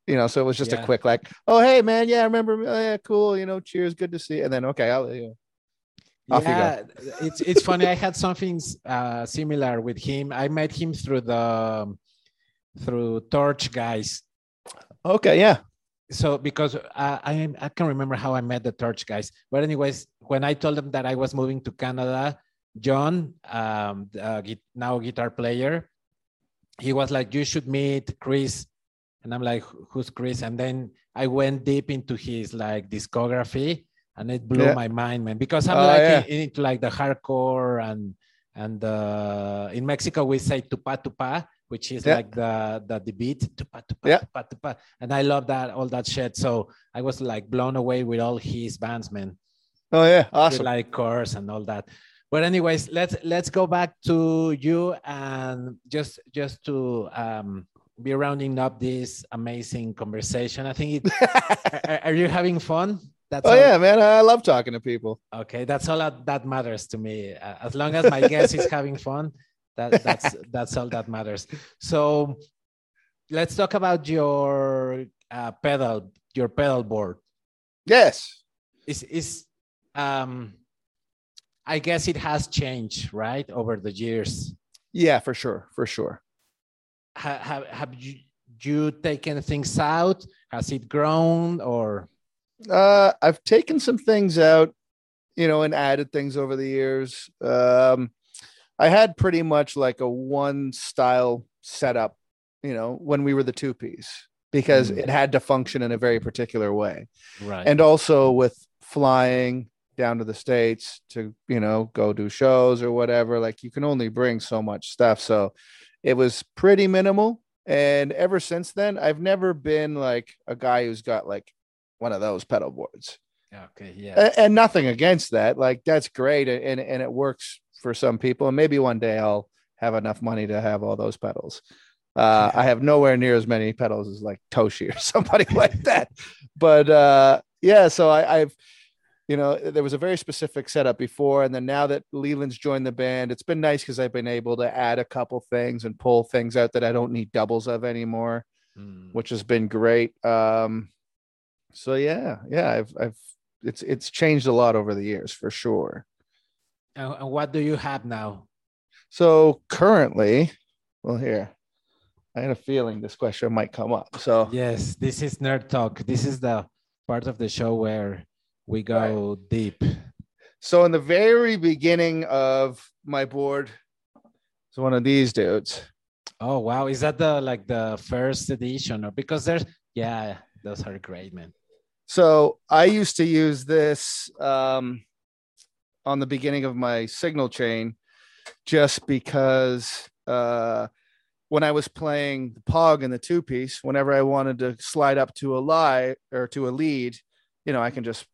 you know, so it was just Yeah. a quick like, oh hey man, yeah, I remember, oh, yeah, cool, you know, cheers, good to see, you. and then okay, I'll you know, Off yeah, it's it's funny. I had something uh, similar with him. I met him through the through Torche guys. okay, yeah, So because I I, I can remember how I met the Torche guys. But anyways, when I told them that I was moving to Canada, John, um, uh, now guitar player, he was like, "You should meet Chris," and I'm like, "Who's Chris?" And then I went deep into his like discography, and it blew Yeah. my mind, man. Because I'm Oh, like yeah. in- into like the hardcore and and uh, in Mexico we say tupa tupa, which is Yeah. like the, the the beat Yeah. and I love that all that shit. So I was like blown away with all his bands, man oh yeah, awesome. like chorus and all that. But anyways, let's let's go back to you and just just to um, be rounding up this amazing conversation. I think it, are, are you having fun? That's oh all- yeah, man, I love talking to people. Okay, that's all that, that matters to me. Uh, as long as my guest is having fun, that that's that's all that matters. So let's talk about your uh, pedal, your pedal board. Yes. is is um I guess it has changed, right, over the years. Yeah, for sure, for sure. Have have, have you you taken things out? Has it grown or Uh, I've taken some things out, you know, and added things over the years. Um, I had pretty much like a one style setup, you know, when we were the two piece because Mm. it had to function in a very particular way. right? And also with flying down to the states to, you know, go do shows or whatever, like you can only bring so much stuff. So it was pretty minimal. And ever since then, I've never been like a guy who's got like one of those pedal boards. okay, yeah. A- and nothing against that like that's great and, and and it works for some people and maybe one day i'll have enough money to have all those pedals uh i have nowhere near as many pedals as like toshi or somebody like that but uh yeah so i i've you know there was a very specific setup before and then now that leland's joined the band it's been nice because i've been able to add a couple things and pull things out that i don't need doubles of anymore Mm. which has been great. Um, so yeah, yeah, I've, I've, it's, it's changed a lot over the years for sure. And, what do you have now? So currently, well, here, I had a feeling this question might come up. So Yes, this is nerd talk. This is the part of the show where we go deep. so in the very beginning of my board, it's one of these dudes. Oh wow, is that the like the first edition or because there's yeah, those are great, man. So I used to use this um, on the beginning of my signal chain just because uh, when I was playing the Pog and the two piece, whenever I wanted to slide up to a lie or to a lead, you know, I can just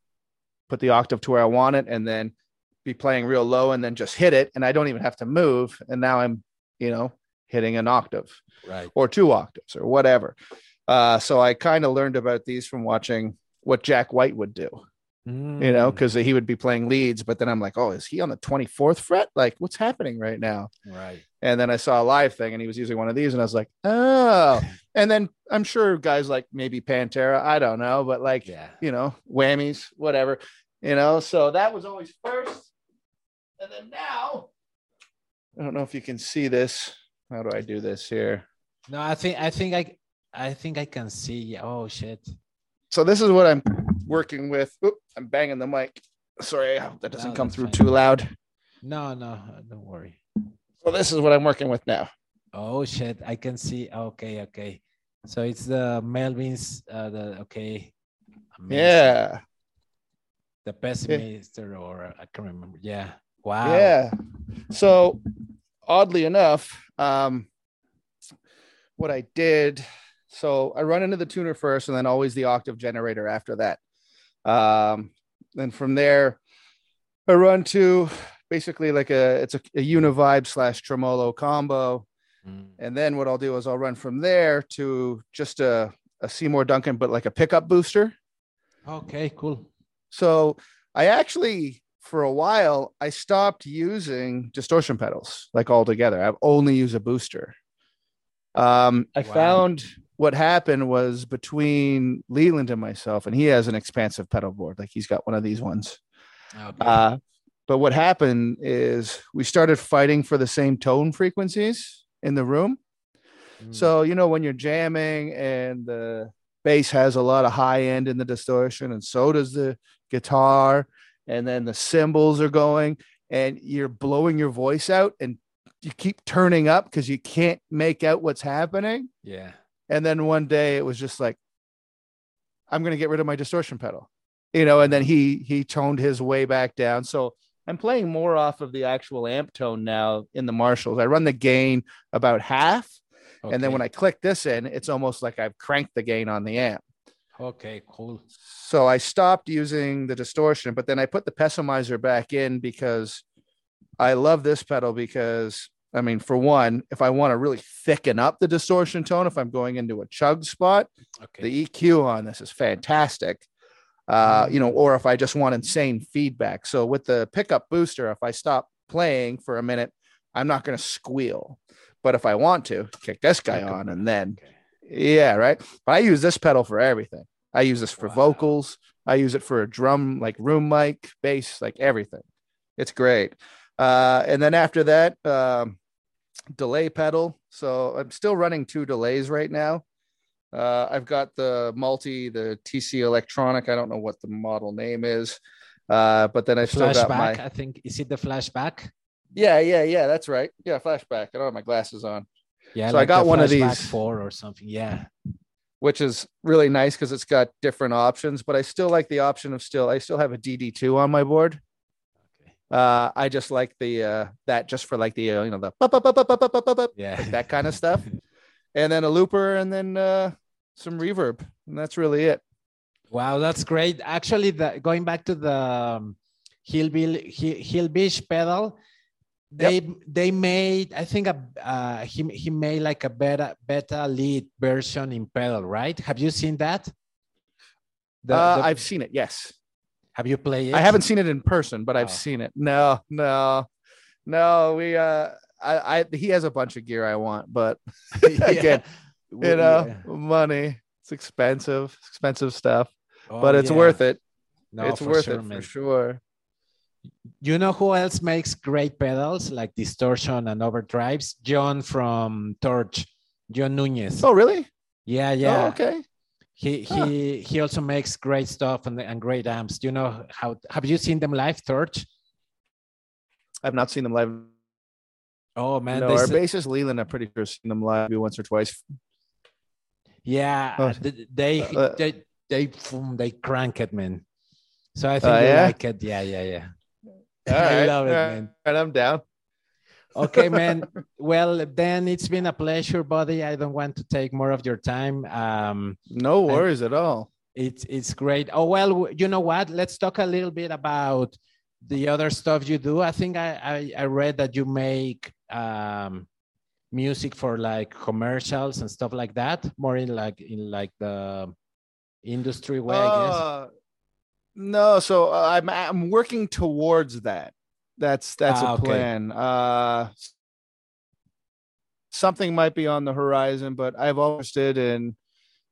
put the octave to where I want it and then be playing real low and then just hit it. And I don't even have to move. And now I'm, you know, hitting an octave Right. or two octaves or whatever. Uh, so I kind of learned about these from watching what Jack White would do, you know, Mm, because he would be playing leads, but then I'm like, oh, is he on the 24th fret? Like, what's happening right now? right. And then I saw a live thing and he was using one of these, and I was like, oh. And then I'm sure guys like maybe Pantera, I don't know, but like, Yeah. you know, whammies, whatever, you know. So that was always first. And then now, I don't know if you can see this. How do I do this here? No, I think I think I I think I can see. Oh shit. so this is what I'm working with. Oop, I'm banging the mic. Sorry, I hope that doesn't No, come through fine. too loud. No, no, don't worry. So this is what I'm working with now. Oh shit, I can see. Okay, okay. So it's the Melvin's. Uh, the okay. Amazing. Yeah, The pessimister, or I can't remember. Yeah. Wow. yeah. So oddly enough, um, what I did, so I run into the tuner first, and then always the octave generator after that. Um, then from there, I run to basically like a it's a, a univibe slash tremolo combo. Mm. And then what I'll do is I'll run from there to just a, a Seymour Duncan, but like a pickup booster. Okay, cool. So I actually, for a while, I stopped using distortion pedals like altogether. I've only used a booster. Um, I Wow. found what happened was between Leland and myself, and he has an expansive pedal board, like he's got one of these ones. Okay. Uh, but what happened is we started fighting for the same tone frequencies in the room. Mm. So, you know, when you're jamming and the bass has a lot of high end in the distortion, and so does the guitar, and then the cymbals are going, and you're blowing your voice out, and you keep turning up because you can't make out what's happening. yeah. And then one day it was just like, I'm going to get rid of my distortion pedal, you know, and then he, he toned his way back down. So I'm playing more off of the actual amp tone now in the Marshalls. I run the gain about half. And then when I click this in, it's almost like I've cranked the gain on the amp. Okay, cool. So I stopped using the distortion, but then I put the pessimizer back in because I love this pedal because I mean, for one, if I want to really thicken up the distortion tone, if I'm going into a chug spot, Okay. the EQ on this is fantastic. Uh, you know, or if I just want insane feedback. So with the pickup booster, if I stop playing for a minute, I'm not going to squeal. But if I want to, kick this guy on and then yeah, right. But I use this pedal for everything. I use this for Wow. vocals. I use it for a drum, like room mic, bass, like everything. It's great. Uh, and then after that, um, delay pedal. So I'm still running two delays right now. Uh, I've got the multi, the TC Electronic. I don't know what the model name is. Uh, but then I still got my I think is it the flashback? yeah, yeah, yeah. That's right. Yeah, flashback. I don't have my glasses on. Yeah. So I got one of these. four or something. Yeah. which is really nice because it's got different options. But I still like the option of still I still have a DD2 on my board. Uh, I just like the uh, that just for like the uh, you know the bup, bup, bup, bup, bup, bup, bup, yeah like that kind of stuff, and then a looper and then uh, some reverb, and that's really it. Wow, that's great. Actually, the, going back to the um, hillbilly hillbish pedal, they yep. they made I think a uh, he he made like a better better lead version in pedal, right? Have you seen that? The, uh, the... I've seen it. Yes have you played it? I haven't seen it in person, but I've Oh. seen it. No, no, no. We uh, I, I he has a bunch of gear I want, but again, you know, money. It's expensive, expensive stuff, but it's worth it. Oh, No, it's worth sure, it man. for sure. You know who else makes great pedals like distortion and overdrives? John from Torche, John Nunez. Oh, really? Yeah, yeah. Oh, okay. He he he also makes great stuff and, and great amps. Do you know how have you seen them live, Torche? I've not seen them live. Oh man, no, our bassist Leland, I'm pretty sure seen them live once or twice. yeah, Oh. th- they Uh, they they they crank it, man. So I think Oh, you yeah? like it. Yeah, yeah, yeah. All I right, love it, man. right, I'm down. Okay, man. well, then it's been a pleasure, buddy. I don't want to take more of your time. Um, No worries at all. it's it's great. Oh well, you know what? Let's talk a little bit about the other stuff you do. I think I I, I read that you make um, music for like commercials and stuff like that. More in like in like the industry way, I guess. Uh, no, so uh, I'm I'm working towards that. That's that's Ah, a okay. plan. Uh, something might be on the horizon, but I've always did in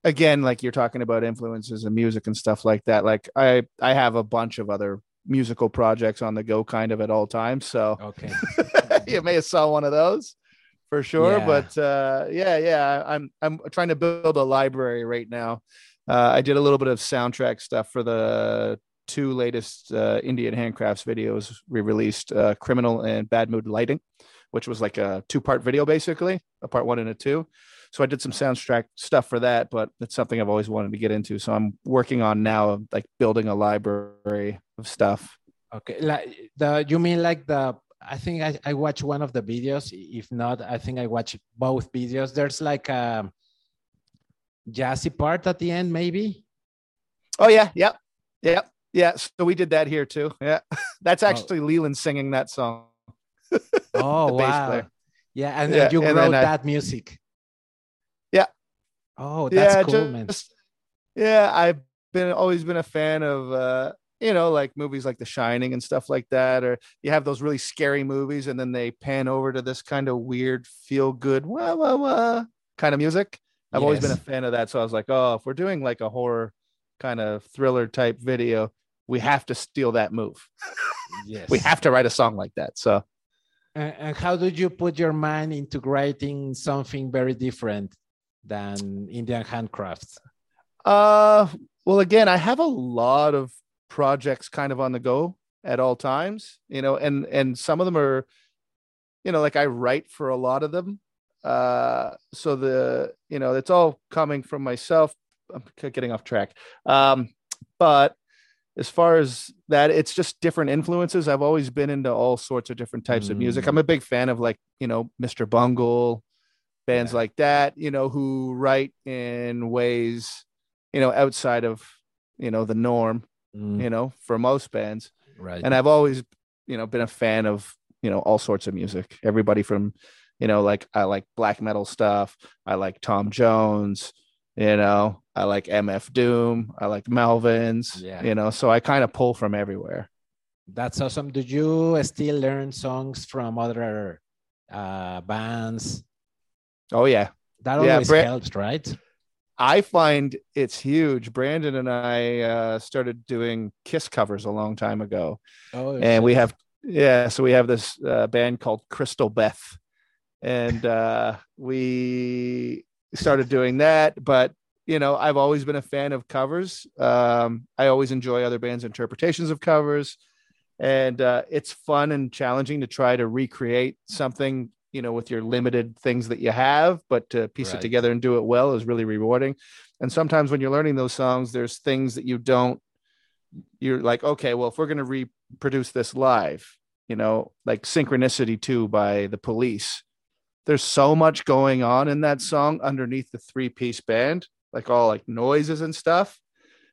again, like you're talking about influences and music and stuff like that. Like I I have a bunch of other musical projects on the go kind of at all times. So Okay. you may have saw one of those for sure. Yeah. But uh, yeah, yeah, I'm I'm trying to build a library right now. Uh, I did a little bit of soundtrack stuff for the two latest uh, Indian Handcrafts videos we released, uh, "Criminal" and "Bad Mood Lighting," which was like a two-part video, basically, a part one and a two. So I did some soundtrack stuff for that, but it's something I've always wanted to get into. So I'm working on now, like building a library of stuff. Okay. Like the you mean like the I think I, I watched one of the videos. If not, I think I watched both videos. There's like a jazzy part at the end, maybe. Oh yeah, yep, yep. Yeah, so we did that here too. Yeah, that's actually Leland singing that song. Oh wow. Yeah, and, Yeah, you and wrote then I- that music. Yeah. Oh, that's yeah, cool, man. Yeah, I've been always been a fan of uh, you know, like movies like The Shining and stuff like that, or you have those really scary movies, and then they pan over to this kind of weird, feel good, wah wah wah kind of music. I've always been a fan of that, so I was like, oh, if we're doing like a horror kind of thriller type video, we have to steal that move. Yes. We have to write a song like that. So And, and how did you put your mind into writing something very different than Indian handcrafts? Uh, well, again, I have a lot of projects kind of on the go at all times, you know, and and some of them are, you know, like I write for a lot of them. Uh, so the you know, it's all coming from myself. I'm getting off track. Um, but as far as that, it's just different influences. I've always been into all sorts of different types of music. Mm. I'm a big fan of like, you know, Mr. Bungle, bands Yeah. like that, you know, who write in ways, you know, outside of, you know, the norm, Mm, you know, for most bands. right. And I've always, you know, been a fan of, you know, all sorts of music. Everybody from, you know, like I like black metal stuff. I like Tom Jones, you know, I like MF Doom. I like Melvins, Yeah. you know, so I kind of pull from everywhere. That's awesome. Do you still learn songs from other uh, bands? Oh, yeah. That Yeah, always Bra- helps, right? I find it's huge. Brandon and I uh, started doing Kiss covers a long time ago. Oh, and we have yeah so we have this uh, band called crystal beth and uh we started doing that but you know i've always been a fan of covers. Um i always enjoy other bands interpretations of covers. And uh it's fun and challenging to try to recreate something you know with your limited things that you have but to piece Right. it together and do it well is really rewarding. And sometimes when you're learning those songs there's things that you don't you're like okay well if we're going to reproduce this live you know like synchronicity 2 by the police there's so much going on in that song underneath the three piece band like all like noises and stuff.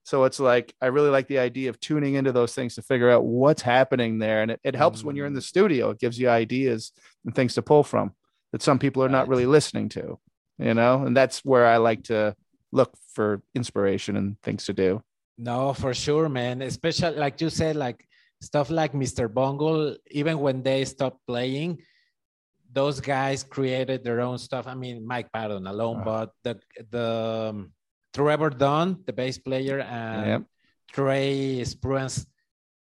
So it's like i really like the idea of tuning into those things to figure out what's happening there. And it, it helps when you're in mm. the studio. It gives you ideas and things to pull from that some people are not really listening to you know? And that's where i like to look for inspiration and things to do. No, for sure, man. Especially like you said, like stuff like Mr. Bungle, even when they stopped playing, those guys created their own stuff. I mean, Mike Patton alone, Ah. but the the um, Trevor Dunn, the bass player, and Yep. Trey Spruance,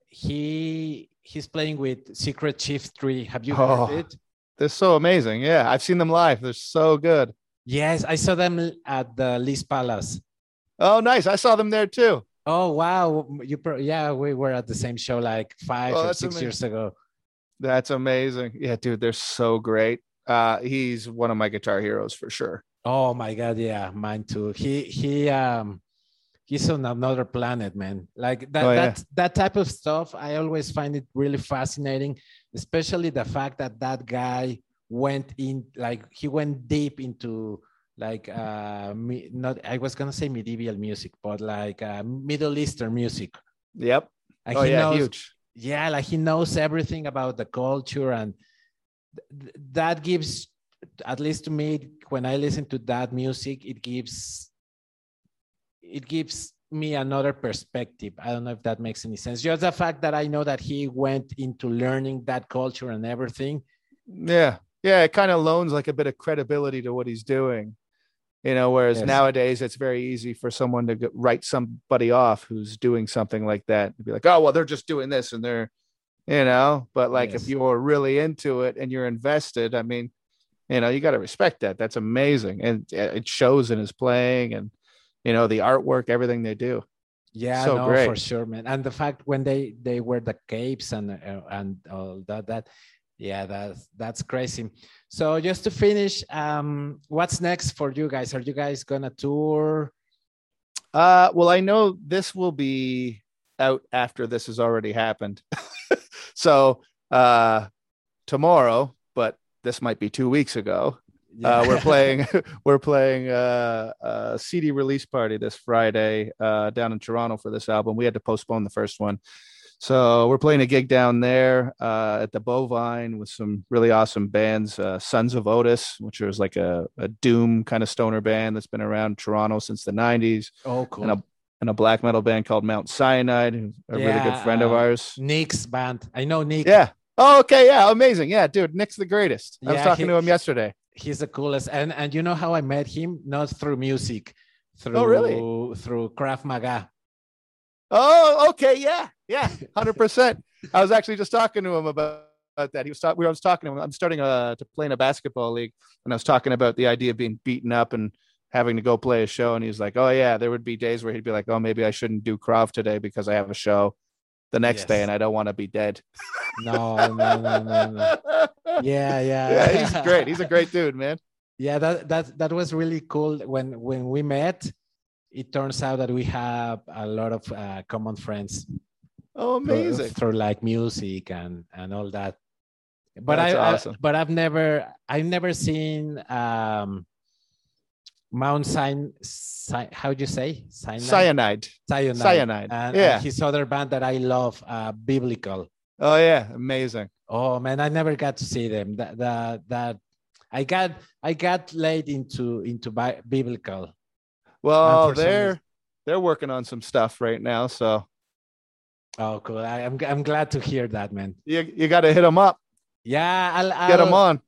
he he's playing with Secret Chief 3. Have you Oh. heard it? they're so amazing yeah i've seen them live they're so good Yes, I saw them at the Lee's Palace. oh nice i saw them there too Oh wow, you pro- yeah, we were at the same show like five Oh, or six amazing. years ago. That's amazing. Yeah, dude, they're so great. Uh, he's one of my guitar heroes for sure. Oh my god, yeah, mine too. He he um he's on another planet, man. Like that Oh, yeah. that that type of stuff, I always find it really fascinating, especially the fact that that guy went in like he went deep into like uh me, not I was gonna say medieval music, but like uh, Middle Eastern music. Yep. Like oh yeah, knows, huge. Yeah like he knows everything about the culture and th- th- that gives at least to me when i listen to that music it gives it gives me another perspective i don't know if that makes any sense just the fact that i know that he went into learning that culture and everything Yeah, yeah. It kind of loans like a bit of credibility to what he's doing. You know, whereas Yes. nowadays it's very easy for someone to write somebody off who's doing something like that and be like, oh well, they're just doing this and they're, you know. But like Yes. if you're really into it and you're invested, I mean, you know, you got to respect that. That's amazing, and it shows in his playing and you know the artwork, everything they do. yeah So no great. for sure man and the fact when they they wear the capes and uh, and all that that yeah that's that's crazy so just to finish um what's next for you guys are you guys gonna tour Uh, well, I know this will be out after this has already happened. so, uh, tomorrow, but this might be two weeks ago. Uh, we're playing we're playing uh, a CD release party this Friday uh, down in Toronto for this album. We had to postpone the first one, so we're playing a gig down there uh, at the Bovine with some really awesome bands. Uh, Sons of Otis, which was like a, a doom kind of stoner band that's been around Toronto since the '90s, Oh, cool. and a and a black metal band called Mount Cyanide, who's a really good Yeah, friend of ours. Nick's band. I know Nick. Yeah. Oh, okay. Yeah. Amazing. Yeah, dude. Nick's the greatest. I was talking he- to him yesterday. he's the coolest. And and you know how I met him? Not through music, through Oh, really? through Krav Maga. Oh, okay. Yeah. Yeah. 100%. I was actually just talking to him about, about that. He was talking, we was talking to him. I'm starting uh, to play in a basketball league. And I was talking about the idea of being beaten up and having to go play a show. And he's like, oh, yeah, there would be days where he'd be like, oh, maybe I shouldn't do Krav today because I have a show the next day and I don't want to be dead. No, no, no, no, no. Yeah, yeah. yeah, he's great. He's a great dude, man. yeah, that that that was really cool. When when we met, it turns out that we have a lot of uh, common friends. Oh, amazing. through like music and and all that. But That's I, I- awesome. but I've never I've never seen um Mount Sin, Sin how do you say Cyanide? Cyanide. Cyanide. Cyanide. And, Yeah. and his other band that I love, uh, Biblical. Oh, yeah. Amazing. Oh man, I never got to see them. That that that I got I got late into into bi- Biblical. Well, they're they're working on some stuff right now, so Oh, cool. I, I'm I'm glad to hear that, man. you you got to hit them up, Yeah, I'll, I'll get them on.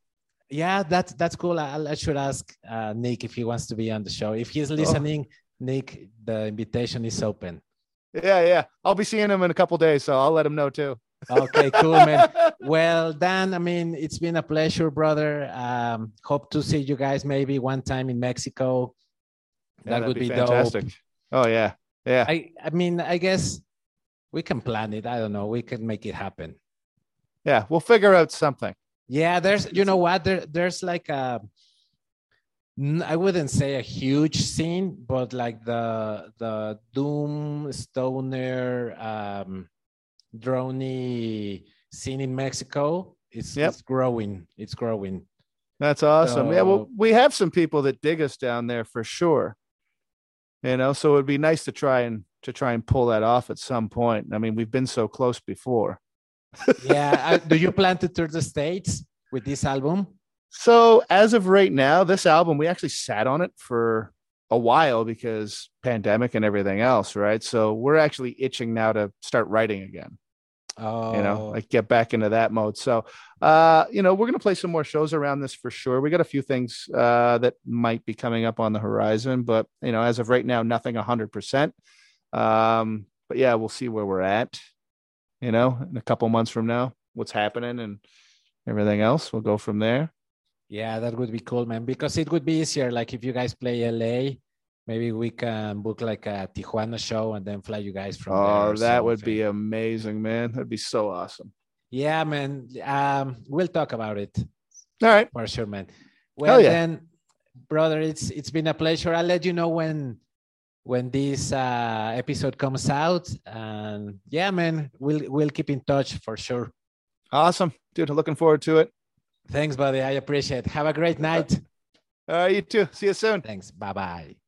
Yeah, that's that's cool. I, I should ask uh, Nick if he wants to be on the show. If he's Oh. listening, Nick, the invitation is open. Yeah, yeah. I'll be seeing him in a couple days, so I'll let him know too. Okay, cool, man. Well, Dan, I mean, it's been a pleasure, brother. Um, hope to see you guys maybe one time in Mexico. Yeah, that would be, fantastic. dope. Oh yeah, yeah, I, I mean, I guess we can plan it. I don't know. We can make it happen. yeah. We'll figure out something. Yeah, there's, you know what? There, there's like a, I wouldn't say a huge scene, but like the the Doom Stoner um, droney scene in Mexico. It's, Yep. it's growing. It's growing. That's awesome. yeah, well, we have some people that dig us down there for sure. You know, so it'd be nice to try and to try and pull that off at some point. I mean, we've been so close before. Yeah. Do you plan to tour the states with this album? So as of right now, this album we actually sat on it for a while because pandemic and everything else, right? So we're actually itching now to start writing again. Oh, you know like get back into that mode so uh you know we're going to play some more shows around this for sure we got a few things uh that might be coming up on the horizon but you know as of right now nothing 100% um but yeah we'll see where we're at you know in a couple months from now what's happening and everything else we'll go from there Yeah, that would be cool, man. Because it would be easier. Like if you guys play LA, maybe we can book like a Tijuana show and then fly you guys from there. oh that would be amazing man that'd be so awesome Yeah, man. Um, we'll talk about it all right for sure, man. Well, yeah. then, brother, it's it's been a pleasure. I'll let you know when when this uh, episode comes out. And yeah, man, we'll we'll keep in touch for sure. awesome dude looking forward to it Thanks, buddy. I appreciate. it. Have a great night. all right you too see you soon Thanks. Bye bye.